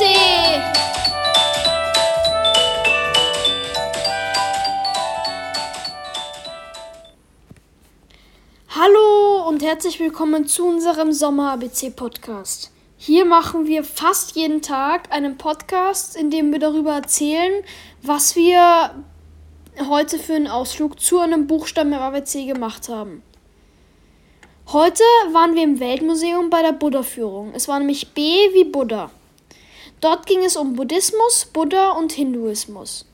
See. Hallo und herzlich willkommen zu unserem Sommer-ABC-Podcast. Hier machen wir fast jeden Tag einen Podcast, in dem wir darüber erzählen, was wir heute für einen Ausflug zu einem Buchstaben im ABC gemacht haben. Heute waren wir im Weltmuseum bei der Buddha-Führung. Es war nämlich B wie Buddha. Dort ging es um Buddhismus, Buddha und Hinduismus.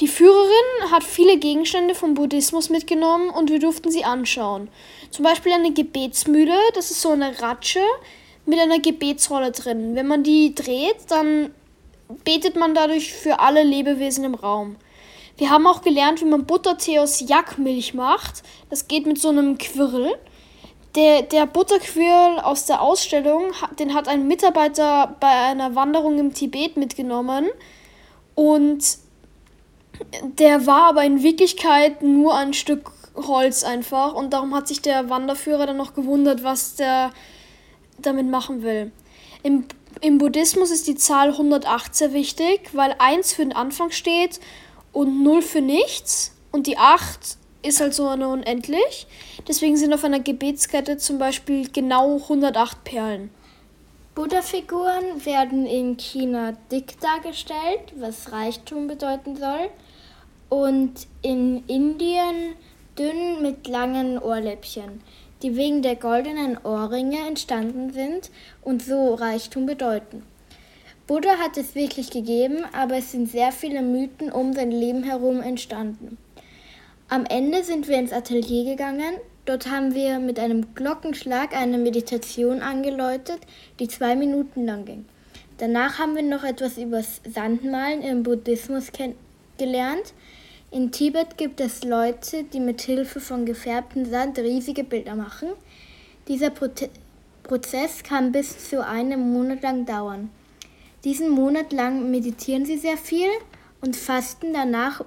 Die Führerin hat viele Gegenstände vom Buddhismus mitgenommen und wir durften sie anschauen. Zum Beispiel eine Gebetsmühle, das ist so eine Ratsche mit einer Gebetsrolle drin. Wenn man die dreht, dann betet man dadurch für alle Lebewesen im Raum. Wir haben auch gelernt, wie man Buttertee aus Jackmilch macht. Das geht mit so einem Quirl. Der, der Butterquirl aus der Ausstellung, den hat ein Mitarbeiter bei einer Wanderung im Tibet mitgenommen. Und der war aber in Wirklichkeit nur ein Stück Holz einfach und darum hat sich der Wanderführer dann noch gewundert, was der damit machen will. Im, Im Buddhismus ist die Zahl 108 sehr wichtig, weil 1 für den Anfang steht und 0 für nichts und die 8 ist halt so eine unendlich. Deswegen sind auf einer Gebetskette zum Beispiel genau 108 Perlen. Buddha-Figuren werden in China dick dargestellt, was Reichtum bedeuten soll, und in Indien dünn mit langen Ohrläppchen, die wegen der goldenen Ohrringe entstanden sind und so Reichtum bedeuten. Buddha hat es wirklich gegeben, aber es sind sehr viele Mythen um sein Leben herum entstanden. Am Ende sind wir ins Atelier gegangen Dort haben wir mit einem Glockenschlag eine Meditation angeläutet, die zwei Minuten lang ging. Danach haben wir noch etwas über Sandmalen im Buddhismus gelernt. In Tibet gibt es Leute, die mit Hilfe von gefärbtem Sand riesige Bilder machen. Dieser Pro Prozess kann bis zu einem Monat lang dauern. Diesen Monat lang meditieren sie sehr viel und fasten danach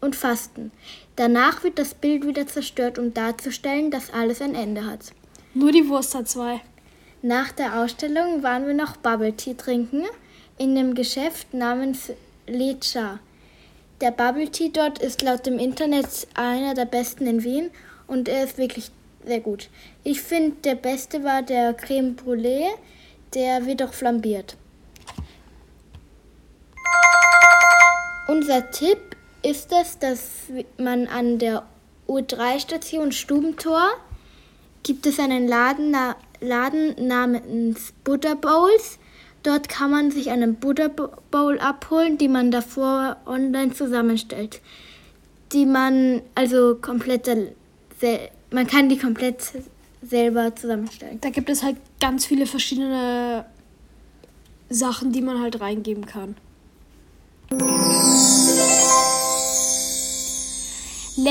und fasten. Danach wird das Bild wieder zerstört, um darzustellen, dass alles ein Ende hat. Nur die Wurst hat zwei. Nach der Ausstellung waren wir noch Bubble Tea trinken in einem Geschäft namens Lecha. Der Bubble Tea dort ist laut dem Internet einer der besten in Wien und er ist wirklich sehr gut. Ich finde, der beste war der Creme Brûlée, der wird auch flambiert. Unser Tipp ist es, dass man an der U3-Station Stubentor gibt es einen Laden, Laden namens Buddha Bowls. Dort kann man sich einen Buddha Bowl abholen, die man davor online zusammenstellt. Die man also komplett, man kann die komplett selber zusammenstellen. Da gibt es halt ganz viele verschiedene Sachen, die man halt reingeben kann.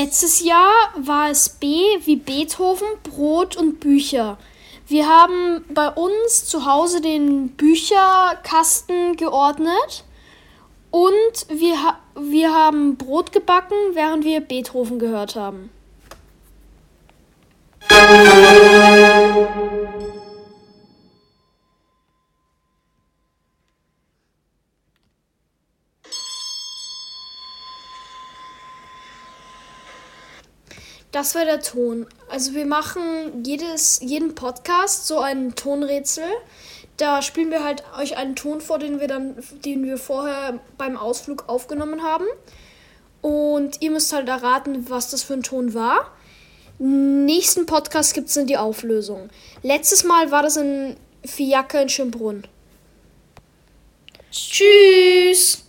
Letztes Jahr war es B wie Beethoven, Brot und Bücher. Wir haben bei uns zu Hause den Bücherkasten geordnet und wir, wir haben Brot gebacken, während wir Beethoven gehört haben. Das war der Ton. Also wir machen jedes, jeden Podcast so ein Tonrätsel. Da spielen wir halt euch einen Ton vor, den wir dann, den wir vorher beim Ausflug aufgenommen haben. Und ihr müsst halt erraten, was das für ein Ton war. Nächsten Podcast gibt es dann die Auflösung. Letztes Mal war das ein Fiaker in Schönbrunn. Tschüss!